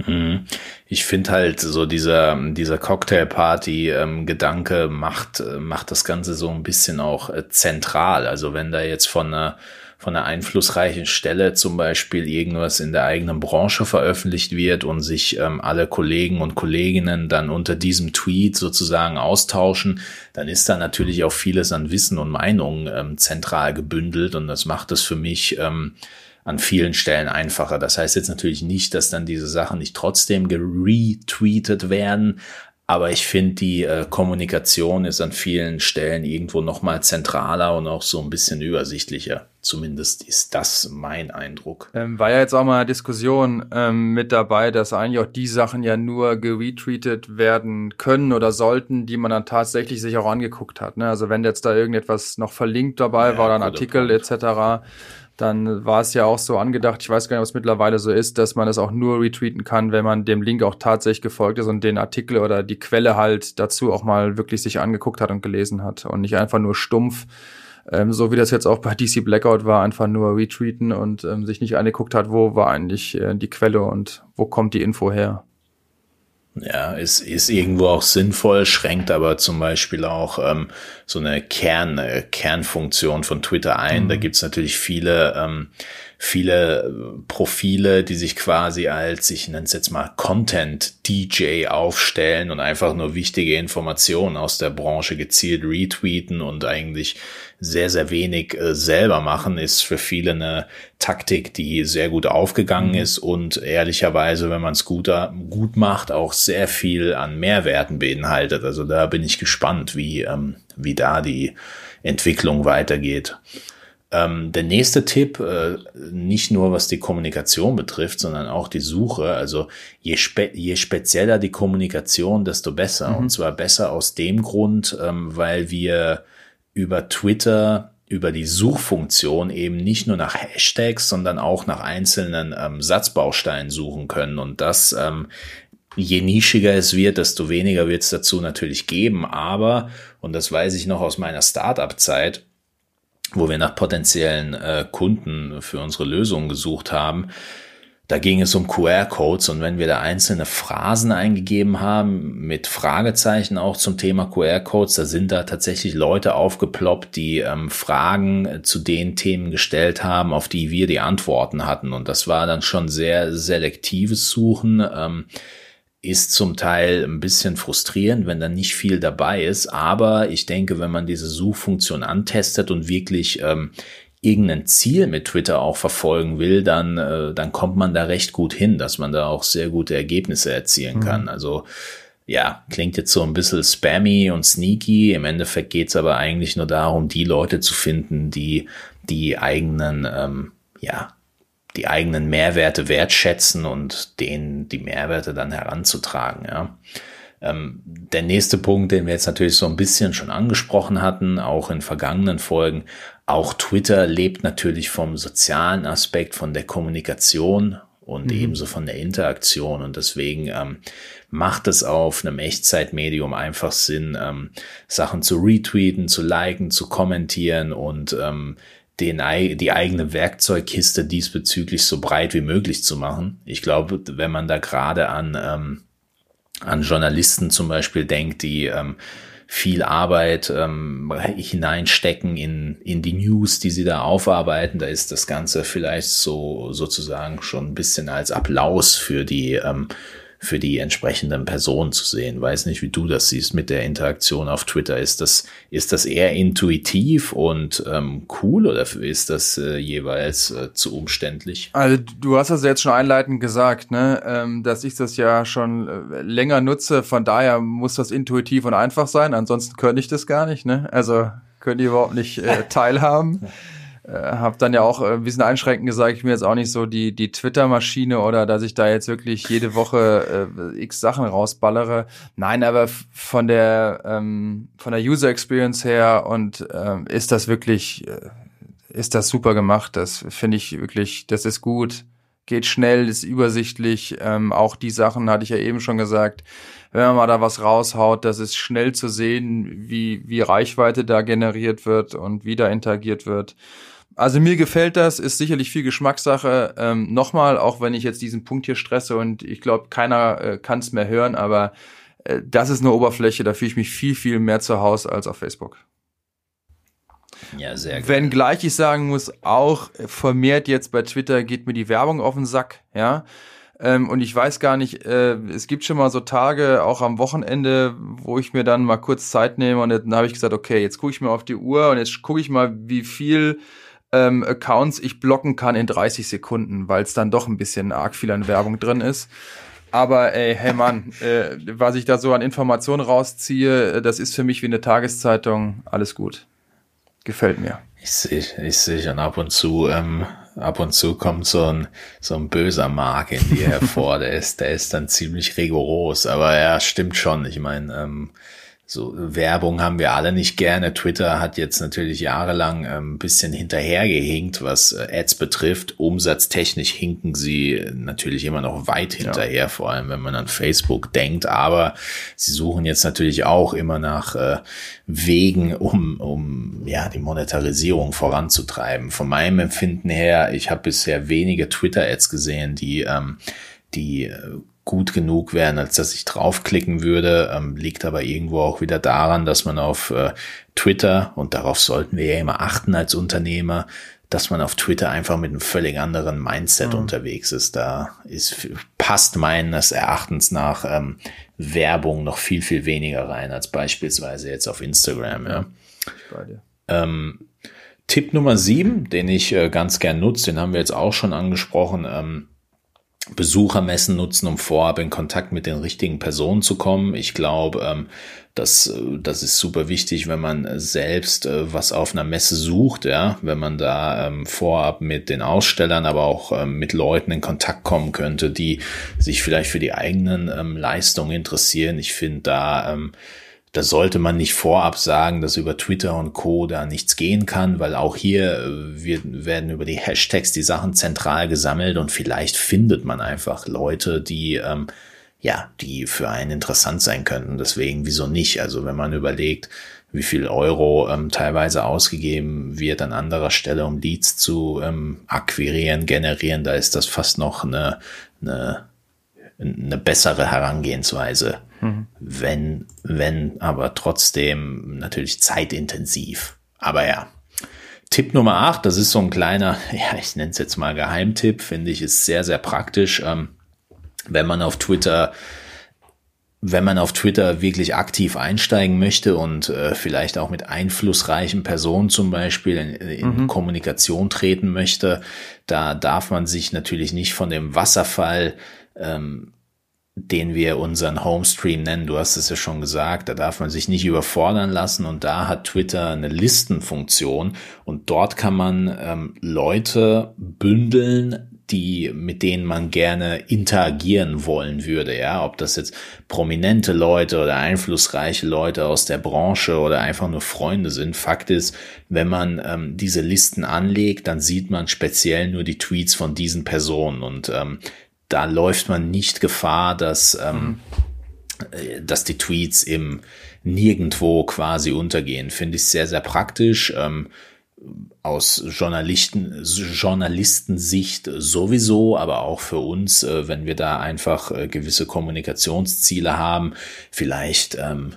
Speaker 1: Mhm. Ich finde halt so dieser, dieser Cocktailparty-Gedanke ähm, macht, macht das Ganze so ein bisschen auch äh, zentral. Also wenn da jetzt von einer, von einer einflussreichen Stelle zum Beispiel irgendwas in der eigenen Branche veröffentlicht wird und sich ähm, alle Kollegen und Kolleginnen dann unter diesem Tweet sozusagen austauschen, dann ist da natürlich auch vieles an Wissen und Meinungen ähm, zentral gebündelt und das macht es für mich ähm, an vielen Stellen einfacher. Das heißt jetzt natürlich nicht, dass dann diese Sachen nicht trotzdem geretweetet werden, aber ich finde, die äh, Kommunikation ist an vielen Stellen irgendwo nochmal zentraler und auch so ein bisschen übersichtlicher. Zumindest ist das mein Eindruck.
Speaker 2: Ähm, war ja jetzt auch mal eine Diskussion ähm, mit dabei, dass eigentlich auch die Sachen ja nur geretweetet werden können oder sollten, die man dann tatsächlich sich auch angeguckt hat. Ne? Also wenn jetzt da irgendetwas noch verlinkt dabei ja, war, dann Artikel Punkt. etc., dann war es ja auch so angedacht, ich weiß gar nicht, ob es mittlerweile so ist, dass man es auch nur retweeten kann, wenn man dem Link auch tatsächlich gefolgt ist und den Artikel oder die Quelle halt dazu auch mal wirklich sich angeguckt hat und gelesen hat und nicht einfach nur stumpf, ähm, so wie das jetzt auch bei DC Blackout war, einfach nur retweeten und ähm, sich nicht angeguckt hat, wo war eigentlich äh, die Quelle und wo kommt die Info her.
Speaker 1: Ja, ist, ist irgendwo auch sinnvoll, schränkt aber zum Beispiel auch ähm, so eine Kern, äh, Kernfunktion von Twitter ein. Mhm. Da gibt's natürlich viele, ähm, viele äh, Profile, die sich quasi als, ich nenne es jetzt mal, Content-DJ aufstellen und einfach nur wichtige Informationen aus der Branche gezielt retweeten und eigentlich sehr, sehr wenig äh, selber machen, ist für viele eine Taktik, die sehr gut aufgegangen mhm. ist und ehrlicherweise, wenn man es gut, gut macht, auch sehr viel an Mehrwerten beinhaltet. Also da bin ich gespannt, wie, ähm, wie da die Entwicklung weitergeht. Ähm, der nächste Tipp, äh, nicht nur was die Kommunikation betrifft, sondern auch die Suche. Also je, spe je spezieller die Kommunikation, desto besser. Mhm. Und zwar besser aus dem Grund, ähm, weil wir über Twitter über die Suchfunktion eben nicht nur nach Hashtags, sondern auch nach einzelnen ähm, Satzbausteinen suchen können. Und das, ähm, je nischiger es wird, desto weniger wird es dazu natürlich geben. Aber, und das weiß ich noch aus meiner Startup-Zeit, wo wir nach potenziellen äh, Kunden für unsere Lösung gesucht haben, da ging es um QR-Codes und wenn wir da einzelne Phrasen eingegeben haben, mit Fragezeichen auch zum Thema QR-Codes, da sind da tatsächlich Leute aufgeploppt, die ähm, Fragen äh, zu den Themen gestellt haben, auf die wir die Antworten hatten. Und das war dann schon sehr selektives Suchen. Ähm, ist zum Teil ein bisschen frustrierend, wenn da nicht viel dabei ist. Aber ich denke, wenn man diese Suchfunktion antestet und wirklich ähm, irgendein Ziel mit Twitter auch verfolgen will, dann, äh, dann kommt man da recht gut hin, dass man da auch sehr gute Ergebnisse erzielen mhm. kann. Also ja, klingt jetzt so ein bisschen spammy und sneaky. Im Endeffekt geht's aber eigentlich nur darum, die Leute zu finden, die die eigenen, ähm, ja, die eigenen Mehrwerte wertschätzen und denen die Mehrwerte dann heranzutragen. Ja. Ähm, der nächste Punkt, den wir jetzt natürlich so ein bisschen schon angesprochen hatten, auch in vergangenen Folgen, auch Twitter lebt natürlich vom sozialen Aspekt, von der Kommunikation und mhm. ebenso von der Interaktion. Und deswegen ähm, macht es auf einem Echtzeitmedium einfach Sinn, ähm, Sachen zu retweeten, zu liken, zu kommentieren und ähm, den, die eigene Werkzeugkiste diesbezüglich so breit wie möglich zu machen. Ich glaube, wenn man da gerade an, ähm, an Journalisten zum Beispiel denkt, die ähm, viel Arbeit ähm, hineinstecken in, in die News, die sie da aufarbeiten, da ist das Ganze vielleicht so sozusagen schon ein bisschen als Applaus für die ähm, für die entsprechenden Personen zu sehen. Weiß nicht, wie du das siehst mit der Interaktion auf Twitter. Ist das, ist das eher intuitiv und ähm, cool oder ist das äh, jeweils äh, zu umständlich?
Speaker 2: Also du hast das jetzt schon einleitend gesagt, ne, ähm, dass ich das ja schon äh, länger nutze. Von daher muss das intuitiv und einfach sein. Ansonsten könnte ich das gar nicht. Ne? Also können die überhaupt nicht äh, teilhaben. Äh, habe dann ja auch äh, ein bisschen einschränkend gesagt, ich bin jetzt auch nicht so die, die Twitter-Maschine oder dass ich da jetzt wirklich jede Woche äh, x Sachen rausballere. Nein, aber von der, ähm, von der User Experience her und ähm, ist das wirklich, äh, ist das super gemacht. Das finde ich wirklich, das ist gut. Geht schnell, ist übersichtlich. Ähm, auch die Sachen hatte ich ja eben schon gesagt wenn man mal da was raushaut, das ist schnell zu sehen, wie, wie Reichweite da generiert wird und wie da interagiert wird. Also mir gefällt das, ist sicherlich viel Geschmackssache. Ähm, Nochmal, auch wenn ich jetzt diesen Punkt hier stresse und ich glaube, keiner äh, kann es mehr hören, aber äh, das ist eine Oberfläche, da fühle ich mich viel, viel mehr zu Hause als auf Facebook. Ja, sehr gut. Wenngleich ich sagen muss, auch vermehrt jetzt bei Twitter geht mir die Werbung auf den Sack, ja. Ähm, und ich weiß gar nicht, äh, es gibt schon mal so Tage, auch am Wochenende, wo ich mir dann mal kurz Zeit nehme und dann habe ich gesagt, okay, jetzt gucke ich mir auf die Uhr und jetzt gucke ich mal, wie viel ähm, Accounts ich blocken kann in 30 Sekunden, weil es dann doch ein bisschen arg viel an Werbung drin ist. Aber ey, hey Mann, äh, was ich da so an Informationen rausziehe, äh, das ist für mich wie eine Tageszeitung. Alles gut. Gefällt mir.
Speaker 1: Ich sehe ich seh schon ab und zu, ähm, ab und zu kommt so ein, so ein böser Mark in dir hervor. der ist, der ist dann ziemlich rigoros. Aber ja, stimmt schon. Ich meine, ähm, so Werbung haben wir alle nicht gerne. Twitter hat jetzt natürlich jahrelang ähm, ein bisschen hinterhergehinkt, was äh, Ads betrifft. Umsatztechnisch hinken sie natürlich immer noch weit hinterher, ja. vor allem wenn man an Facebook denkt. Aber sie suchen jetzt natürlich auch immer nach äh, Wegen, um, um ja die Monetarisierung voranzutreiben. Von meinem Empfinden her, ich habe bisher wenige Twitter-Ads gesehen, die ähm, die äh, gut genug wären, als dass ich draufklicken würde, ähm, liegt aber irgendwo auch wieder daran, dass man auf äh, Twitter, und darauf sollten wir ja immer achten als Unternehmer, dass man auf Twitter einfach mit einem völlig anderen Mindset mhm. unterwegs ist. Da ist, passt meines Erachtens nach ähm, Werbung noch viel, viel weniger rein als beispielsweise jetzt auf Instagram. Ja. Ähm, Tipp Nummer sieben, den ich äh, ganz gern nutze, den haben wir jetzt auch schon angesprochen, ähm, Besuchermessen nutzen, um vorab in Kontakt mit den richtigen Personen zu kommen. Ich glaube, ähm, das, äh, das ist super wichtig, wenn man selbst äh, was auf einer Messe sucht, ja, wenn man da ähm, vorab mit den Ausstellern, aber auch ähm, mit Leuten in Kontakt kommen könnte, die sich vielleicht für die eigenen ähm, Leistungen interessieren. Ich finde da ähm, da sollte man nicht vorab sagen, dass über Twitter und Co. da nichts gehen kann, weil auch hier äh, wir, werden über die Hashtags die Sachen zentral gesammelt und vielleicht findet man einfach Leute, die ähm, ja, die für einen interessant sein könnten. Deswegen, wieso nicht? Also wenn man überlegt, wie viel Euro ähm, teilweise ausgegeben wird an anderer Stelle, um Leads zu ähm, akquirieren, generieren, da ist das fast noch eine, eine, eine bessere Herangehensweise Mhm. Wenn, wenn, aber trotzdem natürlich zeitintensiv. Aber ja. Tipp Nummer 8, das ist so ein kleiner, ja, ich nenne es jetzt mal Geheimtipp, finde ich, ist sehr, sehr praktisch. Ähm, wenn man auf Twitter wenn man auf Twitter wirklich aktiv einsteigen möchte und äh, vielleicht auch mit einflussreichen Personen zum Beispiel in, in mhm. Kommunikation treten möchte, da darf man sich natürlich nicht von dem Wasserfall, ähm, den wir unseren Homestream nennen, du hast es ja schon gesagt, da darf man sich nicht überfordern lassen. Und da hat Twitter eine Listenfunktion. Und dort kann man ähm, Leute bündeln, die, mit denen man gerne interagieren wollen würde, ja, ob das jetzt prominente Leute oder einflussreiche Leute aus der Branche oder einfach nur Freunde sind. Fakt ist, wenn man ähm, diese Listen anlegt, dann sieht man speziell nur die Tweets von diesen Personen. Und ähm, da läuft man nicht Gefahr, dass, ähm, mhm. Äh, dass die Tweets im nirgendwo quasi untergehen. Finde ich sehr, sehr praktisch. Ähm, aus Journalisten, Journalistensicht sowieso, aber auch für uns, äh, wenn wir da einfach äh, gewisse Kommunikationsziele haben, vielleicht, ähm,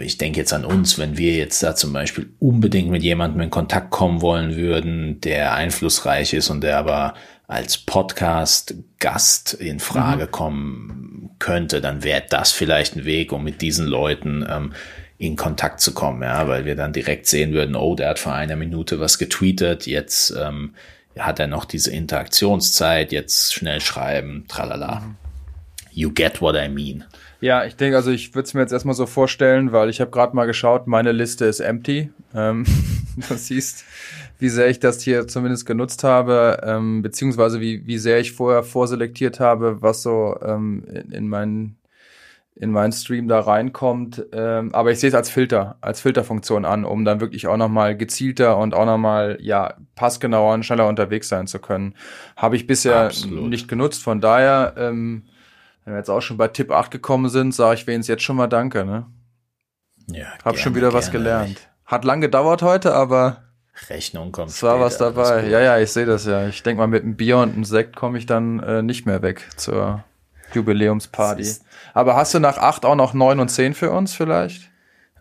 Speaker 1: ich denke jetzt an uns, wenn wir jetzt da zum Beispiel unbedingt mit jemandem in Kontakt kommen wollen würden, der einflussreich ist und der aber als Podcast-Gast in Frage mhm. kommen könnte, dann wäre das vielleicht ein Weg, um mit diesen Leuten ähm, in Kontakt zu kommen, ja, weil wir dann direkt sehen würden, oh, der hat vor einer Minute was getweetet, jetzt ähm, hat er noch diese Interaktionszeit, jetzt schnell schreiben, tralala. You get what I mean.
Speaker 2: Ja, ich denke, also ich würde es mir jetzt erstmal so vorstellen, weil ich habe gerade mal geschaut, meine Liste ist empty. Ähm, du siehst, wie sehr ich das hier zumindest genutzt habe, ähm, beziehungsweise wie, wie sehr ich vorher vorselektiert habe, was so ähm, in, in meinen in meinen Stream da reinkommt. Ähm, aber ich sehe es als Filter, als Filterfunktion an, um dann wirklich auch nochmal gezielter und auch nochmal, ja, passgenauer und schneller unterwegs sein zu können. Habe ich bisher Absolut. nicht genutzt. Von daher, ähm, wenn wir jetzt auch schon bei Tipp 8 gekommen sind, sage ich wenigstens jetzt schon mal Danke, ne? Ja, Hab gerne, schon wieder was gelernt. Hat lang gedauert heute, aber
Speaker 1: Rechnung kommt.
Speaker 2: Es war später, was dabei. Ja, ja, ich sehe das ja. Ich denke mal, mit einem Bier und einem Sekt komme ich dann äh, nicht mehr weg zur Jubiläumsparty. Aber hast du nach acht auch noch neun und zehn für uns vielleicht?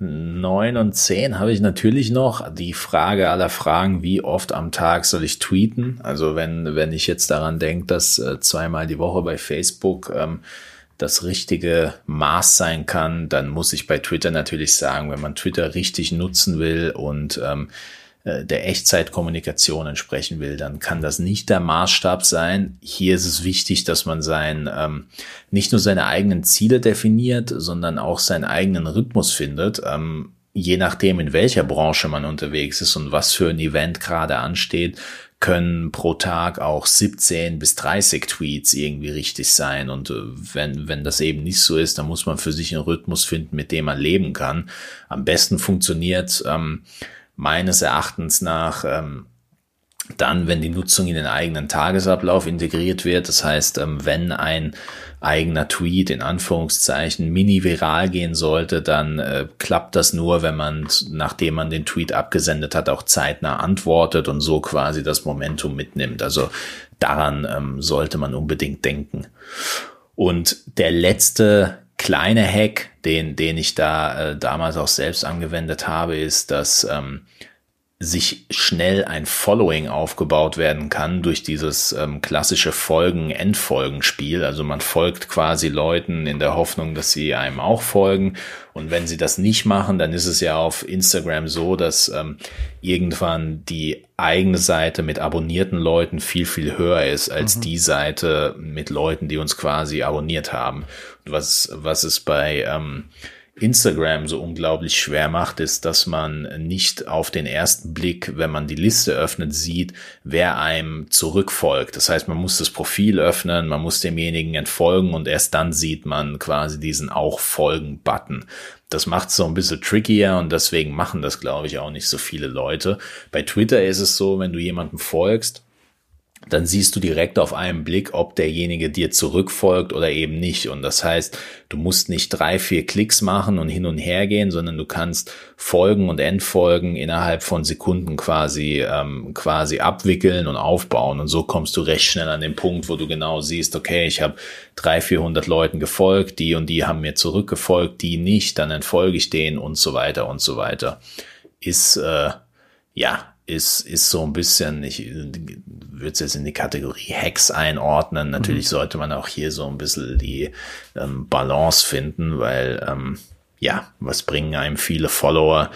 Speaker 1: Neun und zehn habe ich natürlich noch. Die Frage aller Fragen, wie oft am Tag soll ich tweeten? Also wenn, wenn ich jetzt daran denke, dass äh, zweimal die Woche bei Facebook ähm, das richtige Maß sein kann, dann muss ich bei Twitter natürlich sagen, wenn man Twitter richtig nutzen will und ähm, äh, der Echtzeitkommunikation entsprechen will, dann kann das nicht der Maßstab sein. Hier ist es wichtig, dass man sein ähm, nicht nur seine eigenen Ziele definiert, sondern auch seinen eigenen Rhythmus findet. Ähm, je nachdem, in welcher Branche man unterwegs ist und was für ein Event gerade ansteht, können pro Tag auch 17 bis 30 Tweets irgendwie richtig sein. Und äh, wenn, wenn das eben nicht so ist, dann muss man für sich einen Rhythmus finden, mit dem man leben kann. Am besten funktioniert ähm, meines Erachtens nach ähm, dann, wenn die Nutzung in den eigenen Tagesablauf integriert wird. Das heißt, ähm, wenn ein eigener Tweet in Anführungszeichen mini viral gehen sollte, dann äh, klappt das nur, wenn man, nachdem man den Tweet abgesendet hat, auch zeitnah antwortet und so quasi das Momentum mitnimmt. Also daran ähm, sollte man unbedingt denken. Und der letzte kleine Hack, den, den ich da äh, damals auch selbst angewendet habe, ist, dass ähm, sich schnell ein Following aufgebaut werden kann durch dieses ähm, klassische Folgen-Endfolgen-Spiel. Also man folgt quasi Leuten in der Hoffnung, dass sie einem auch folgen. Und wenn sie das nicht machen, dann ist es ja auf Instagram so, dass ähm, irgendwann die eigene Seite mit abonnierten Leuten viel, viel höher ist als mhm. die Seite mit Leuten, die uns quasi abonniert haben. Was, was ist bei ähm, Instagram so unglaublich schwer macht, ist, dass man nicht auf den ersten Blick, wenn man die Liste öffnet, sieht, wer einem zurückfolgt. Das heißt, man muss das Profil öffnen, man muss demjenigen entfolgen und erst dann sieht man quasi diesen auch folgen-Button. Das macht es so ein bisschen trickier und deswegen machen das, glaube ich, auch nicht so viele Leute. Bei Twitter ist es so, wenn du jemandem folgst, dann siehst du direkt auf einen Blick, ob derjenige dir zurückfolgt oder eben nicht. Und das heißt, du musst nicht drei, vier Klicks machen und hin und her gehen, sondern du kannst Folgen und Endfolgen innerhalb von Sekunden quasi, ähm, quasi abwickeln und aufbauen. Und so kommst du recht schnell an den Punkt, wo du genau siehst, okay, ich habe drei, vierhundert Leuten gefolgt, die und die haben mir zurückgefolgt, die nicht, dann entfolge ich denen und so weiter und so weiter. Ist, äh, ja, ist, ist so ein bisschen, ich würde es jetzt in die Kategorie Hacks einordnen. Natürlich mhm. sollte man auch hier so ein bisschen die ähm, Balance finden, weil ähm, ja, was bringen einem viele Follower,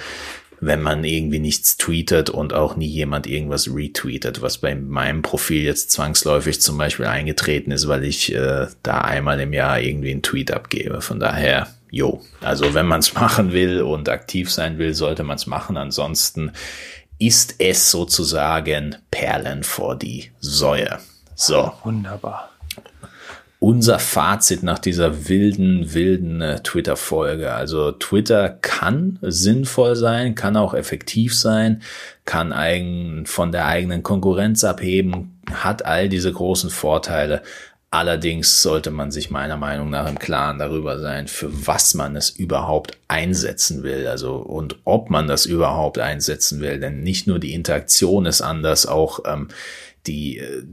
Speaker 1: wenn man irgendwie nichts tweetet und auch nie jemand irgendwas retweetet, was bei meinem Profil jetzt zwangsläufig zum Beispiel eingetreten ist, weil ich äh, da einmal im Jahr irgendwie einen Tweet abgebe. Von daher, jo, also wenn man es machen will und aktiv sein will, sollte man es machen. Ansonsten ist es sozusagen Perlen vor die Säue. So.
Speaker 2: Wunderbar
Speaker 1: unser Fazit nach dieser wilden, wilden äh, Twitter-Folge. Also Twitter kann sinnvoll sein, kann auch effektiv sein, kann eigen, von der eigenen Konkurrenz abheben, hat all diese großen Vorteile. Allerdings sollte man sich meiner Meinung nach im Klaren darüber sein, für was man es überhaupt einsetzen will. Also und ob man das überhaupt einsetzen will. Denn nicht nur die Interaktion ist anders, auch ähm, die, äh,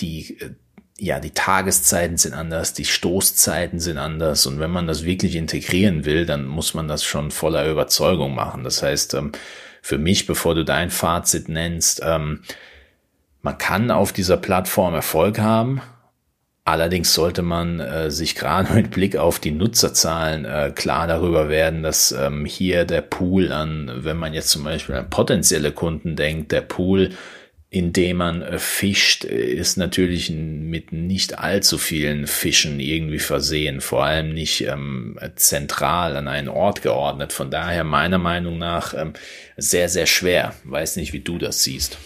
Speaker 1: die äh, ja, die Tageszeiten sind anders, die Stoßzeiten sind anders und wenn man das wirklich integrieren will, dann muss man das schon voller Überzeugung machen. Das heißt, ähm, für mich, bevor du dein Fazit nennst, ähm, man kann auf dieser Plattform Erfolg haben, Allerdings sollte man äh, sich gerade mit Blick auf die Nutzerzahlen äh, klar darüber werden, dass ähm, hier der Pool an, wenn man jetzt zum Beispiel an potenzielle Kunden denkt, der Pool in dem man äh, fischt, äh, ist natürlich mit nicht allzu vielen Fischen irgendwie versehen, vor allem nicht ähm, zentral an einen Ort geordnet. Von daher meiner Meinung nach ähm, sehr, sehr schwer. Weiß nicht, wie du das siehst.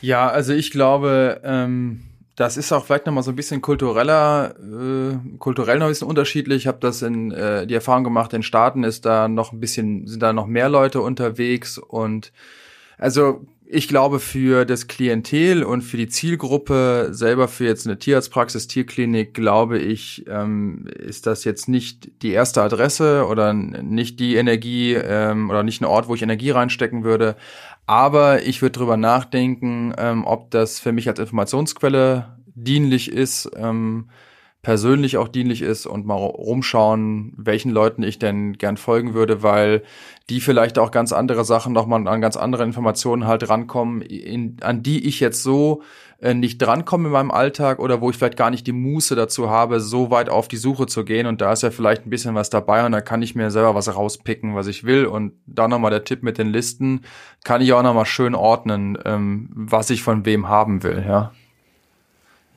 Speaker 2: Ja, also ich glaube, ähm, das ist auch vielleicht nochmal so ein bisschen kultureller, äh, kulturell noch ein bisschen unterschiedlich. Ich habe das in äh, die Erfahrung gemacht, in Staaten ist da noch ein bisschen, sind da noch mehr Leute unterwegs und also ich glaube, für das Klientel und für die Zielgruppe selber, für jetzt eine Tierarztpraxis, Tierklinik, glaube ich, ähm, ist das jetzt nicht die erste Adresse oder nicht die Energie ähm, oder nicht ein Ort, wo ich Energie reinstecken würde. Aber ich würde drüber nachdenken, ähm, ob das für mich als Informationsquelle dienlich ist. Ähm, persönlich auch dienlich ist und mal rumschauen, welchen Leuten ich denn gern folgen würde, weil die vielleicht auch ganz andere Sachen nochmal an ganz andere Informationen halt rankommen, in, an die ich jetzt so äh, nicht drankomme in meinem Alltag oder wo ich vielleicht gar nicht die Muße dazu habe, so weit auf die Suche zu gehen und da ist ja vielleicht ein bisschen was dabei und da kann ich mir selber was rauspicken, was ich will und da nochmal der Tipp mit den Listen, kann ich auch nochmal schön ordnen, ähm, was ich von wem haben will, ja.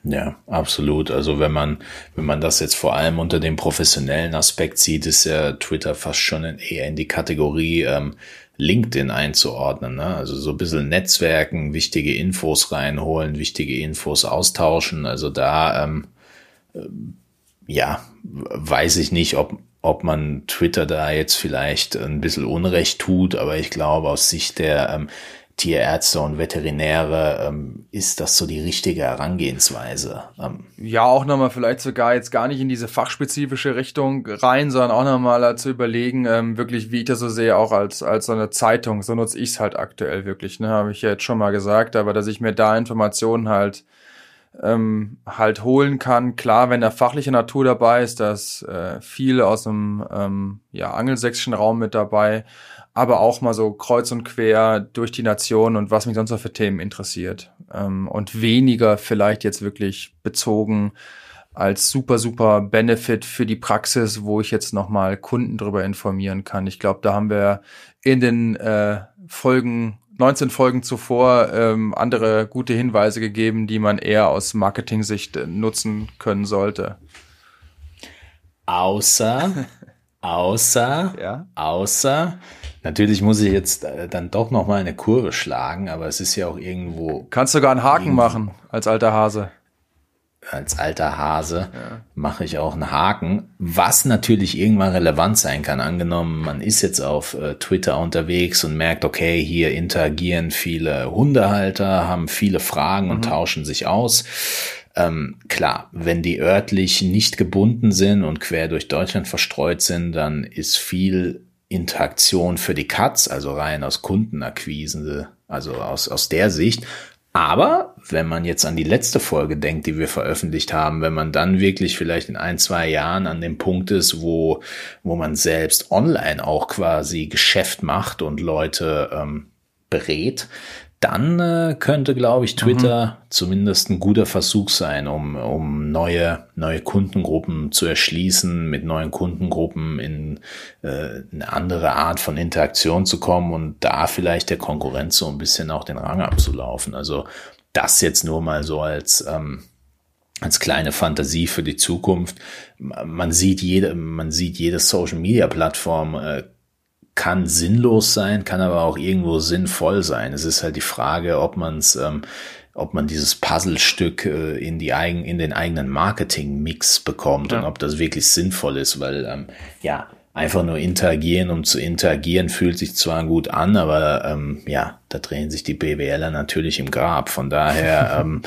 Speaker 1: Ja, absolut. Also wenn man, wenn man das jetzt vor allem unter dem professionellen Aspekt sieht, ist ja Twitter fast schon in, eher in die Kategorie ähm, LinkedIn einzuordnen. Ne? Also so ein bisschen Netzwerken, wichtige Infos reinholen, wichtige Infos austauschen. Also da, ähm, äh, ja, weiß ich nicht, ob, ob man Twitter da jetzt vielleicht ein bisschen Unrecht tut, aber ich glaube aus Sicht der ähm, Tierärzte und Veterinäre, ähm, ist das so die richtige Herangehensweise? Ähm,
Speaker 2: ja, auch nochmal vielleicht sogar jetzt gar nicht in diese fachspezifische Richtung rein, sondern auch nochmal zu überlegen, ähm, wirklich, wie ich das so sehe, auch als, als so eine Zeitung. So nutze ich es halt aktuell wirklich, ne, habe ich ja jetzt schon mal gesagt, aber dass ich mir da Informationen halt ähm, halt holen kann. Klar, wenn da fachliche Natur dabei ist, dass äh, viel aus dem ähm, ja, angelsächsischen Raum mit dabei aber auch mal so kreuz und quer durch die Nation und was mich sonst noch für Themen interessiert. Ähm, und weniger vielleicht jetzt wirklich bezogen als super, super Benefit für die Praxis, wo ich jetzt nochmal Kunden drüber informieren kann. Ich glaube, da haben wir in den äh, Folgen 19 Folgen zuvor ähm, andere gute Hinweise gegeben, die man eher aus Marketing-Sicht äh, nutzen können sollte.
Speaker 1: Außer, außer, ja? außer, Natürlich muss ich jetzt äh, dann doch noch mal eine Kurve schlagen, aber es ist ja auch irgendwo.
Speaker 2: Kannst sogar einen Haken machen als alter Hase.
Speaker 1: Als alter Hase ja. mache ich auch einen Haken, was natürlich irgendwann relevant sein kann. Angenommen, man ist jetzt auf äh, Twitter unterwegs und merkt, okay, hier interagieren viele Hundehalter, haben viele Fragen und mhm. tauschen sich aus. Ähm, klar, wenn die örtlich nicht gebunden sind und quer durch Deutschland verstreut sind, dann ist viel Interaktion für die Cuts, also rein aus Kundenakquise, also aus, aus der Sicht. Aber wenn man jetzt an die letzte Folge denkt, die wir veröffentlicht haben, wenn man dann wirklich vielleicht in ein, zwei Jahren an dem Punkt ist, wo, wo man selbst online auch quasi Geschäft macht und Leute ähm, berät, dann äh, könnte, glaube ich, Twitter mhm. zumindest ein guter Versuch sein, um, um neue, neue Kundengruppen zu erschließen, mit neuen Kundengruppen in äh, eine andere Art von Interaktion zu kommen und da vielleicht der Konkurrenz so ein bisschen auch den Rang abzulaufen. Also das jetzt nur mal so als, ähm, als kleine Fantasie für die Zukunft. Man sieht jede, man sieht jede Social Media Plattform äh, kann sinnlos sein, kann aber auch irgendwo sinnvoll sein. Es ist halt die Frage, ob man es, ähm, ob man dieses Puzzlestück äh, in die eigen, in den eigenen Marketing-Mix bekommt ja. und ob das wirklich sinnvoll ist, weil ähm, ja einfach nur interagieren, um zu interagieren, fühlt sich zwar gut an, aber ähm, ja, da drehen sich die BWLer natürlich im Grab. Von daher ähm,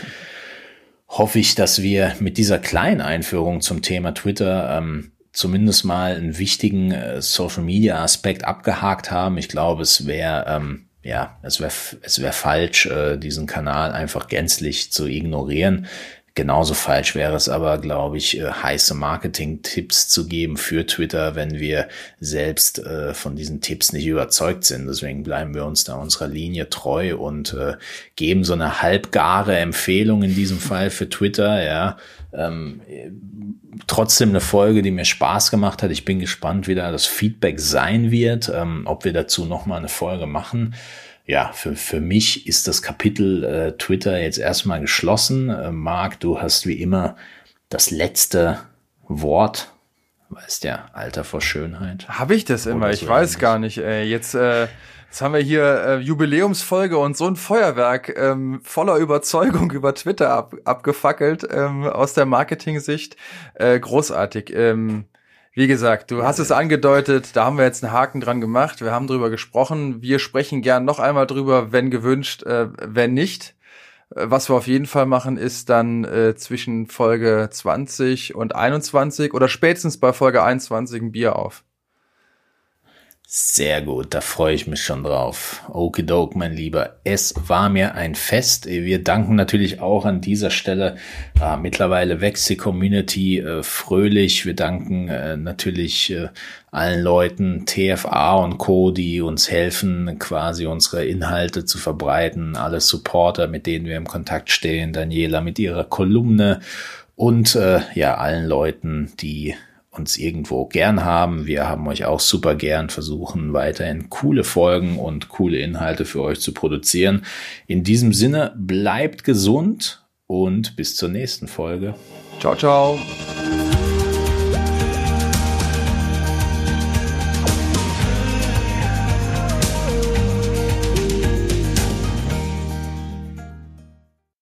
Speaker 1: hoffe ich, dass wir mit dieser kleinen Einführung zum Thema Twitter ähm, zumindest mal einen wichtigen äh, Social Media Aspekt abgehakt haben. Ich glaube, es wäre ähm, ja, es wäre es wäre falsch, äh, diesen Kanal einfach gänzlich zu ignorieren. Genauso falsch wäre es aber, glaube ich, äh, heiße Marketing-Tipps zu geben für Twitter, wenn wir selbst äh, von diesen Tipps nicht überzeugt sind. Deswegen bleiben wir uns da unserer Linie treu und äh, geben so eine halbgare Empfehlung in diesem Fall für Twitter. Ja, ähm, trotzdem eine Folge, die mir Spaß gemacht hat. Ich bin gespannt, wie da das Feedback sein wird, ähm, ob wir dazu noch mal eine Folge machen ja, für, für mich ist das Kapitel äh, Twitter jetzt erstmal geschlossen. Äh, Marc, du hast wie immer das letzte Wort. Weißt ja, Alter vor Schönheit.
Speaker 2: Habe ich das immer? ich weiß gar nicht. Ey. Jetzt, äh, jetzt haben wir hier äh, Jubiläumsfolge und so ein Feuerwerk ähm, voller Überzeugung über Twitter ab, abgefackelt ähm, aus der Marketing-Sicht. Äh, großartig. Ähm, wie gesagt, du hast es angedeutet, da haben wir jetzt einen Haken dran gemacht, wir haben drüber gesprochen, wir sprechen gern noch einmal drüber, wenn gewünscht, äh, wenn nicht. Äh, was wir auf jeden Fall machen, ist dann äh, zwischen Folge 20 und 21 oder spätestens bei Folge 21 ein Bier auf.
Speaker 1: Sehr gut, da freue ich mich schon drauf. Okidoke, mein Lieber. Es war mir ein Fest. Wir danken natürlich auch an dieser Stelle. Äh, mittlerweile wächst die Community äh, fröhlich. Wir danken äh, natürlich äh, allen Leuten, TFA und Co., die uns helfen, quasi unsere Inhalte zu verbreiten. Alle Supporter, mit denen wir im Kontakt stehen. Daniela mit ihrer Kolumne und äh, ja, allen Leuten, die uns irgendwo gern haben. Wir haben euch auch super gern, versuchen weiterhin coole Folgen und coole Inhalte für euch zu produzieren. In diesem Sinne, bleibt gesund und bis zur nächsten Folge.
Speaker 2: Ciao, ciao.